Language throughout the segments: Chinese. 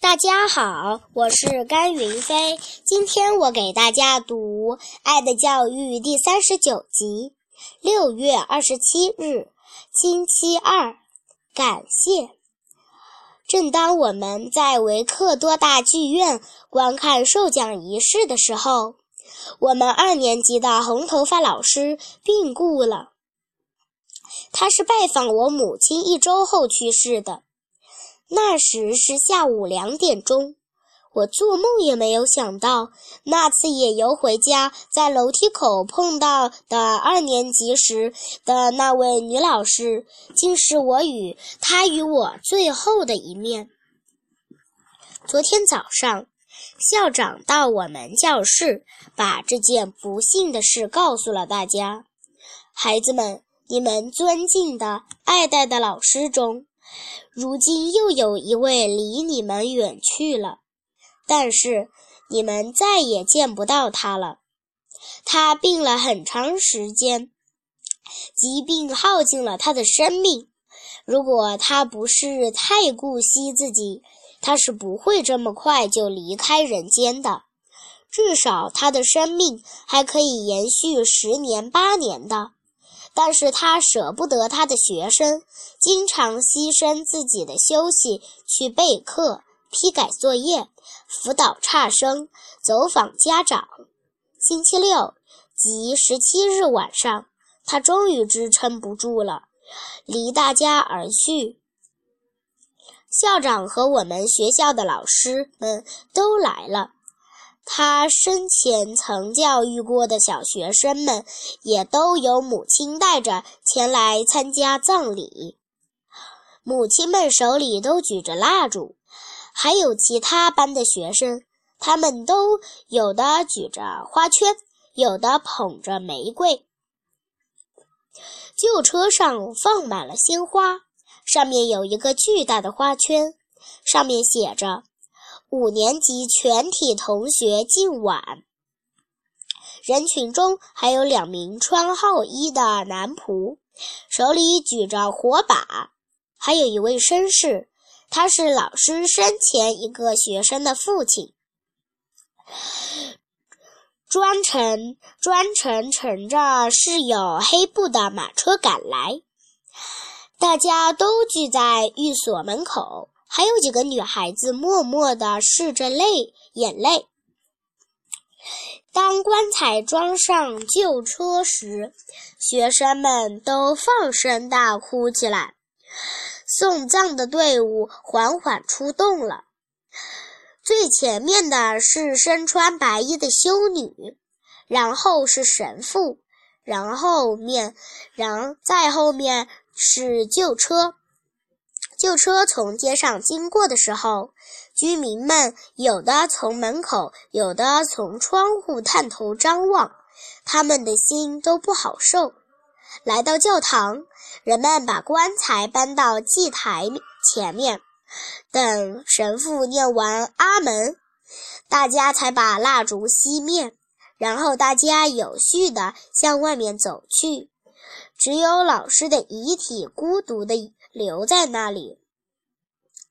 大家好，我是甘云飞。今天我给大家读《爱的教育》第三十九集。六月二十七日，星期二，感谢。正当我们在维克多大剧院观看授奖仪式的时候，我们二年级的红头发老师病故了。他是拜访我母亲一周后去世的。那时是下午两点钟，我做梦也没有想到，那次野游回家，在楼梯口碰到的二年级时的那位女老师，竟是我与她与我最后的一面。昨天早上，校长到我们教室，把这件不幸的事告诉了大家。孩子们，你们尊敬的、爱戴的老师中。如今又有一位离你们远去了，但是你们再也见不到他了。他病了很长时间，疾病耗尽了他的生命。如果他不是太顾惜自己，他是不会这么快就离开人间的。至少他的生命还可以延续十年八年的。但是他舍不得他的学生，经常牺牲自己的休息去备课、批改作业、辅导差生、走访家长。星期六即十七日晚上，他终于支撑不住了，离大家而去。校长和我们学校的老师们都来了。他生前曾教育过的小学生们，也都由母亲带着前来参加葬礼。母亲们手里都举着蜡烛，还有其他班的学生，他们都有的举着花圈，有的捧着玫瑰。旧车上放满了鲜花，上面有一个巨大的花圈，上面写着。五年级全体同学敬晚。人群中还有两名穿号衣的男仆，手里举着火把，还有一位绅士，他是老师生前一个学生的父亲。专程专程乘着饰有黑布的马车赶来，大家都聚在寓所门口。还有几个女孩子默默地拭着泪眼泪。当棺材装上旧车时，学生们都放声大哭起来。送葬的队伍缓缓出动了，最前面的是身穿白衣的修女，然后是神父，然后面，然再后面是旧车。旧车从街上经过的时候，居民们有的从门口，有的从窗户探头张望，他们的心都不好受。来到教堂，人们把棺材搬到祭台前面，等神父念完阿门，大家才把蜡烛熄灭，然后大家有序地向外面走去。只有老师的遗体孤独地留在那里。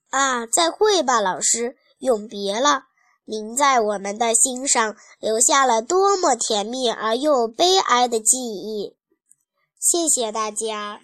啊，再会吧，老师，永别了。您在我们的心上留下了多么甜蜜而又悲哀的记忆。谢谢大家。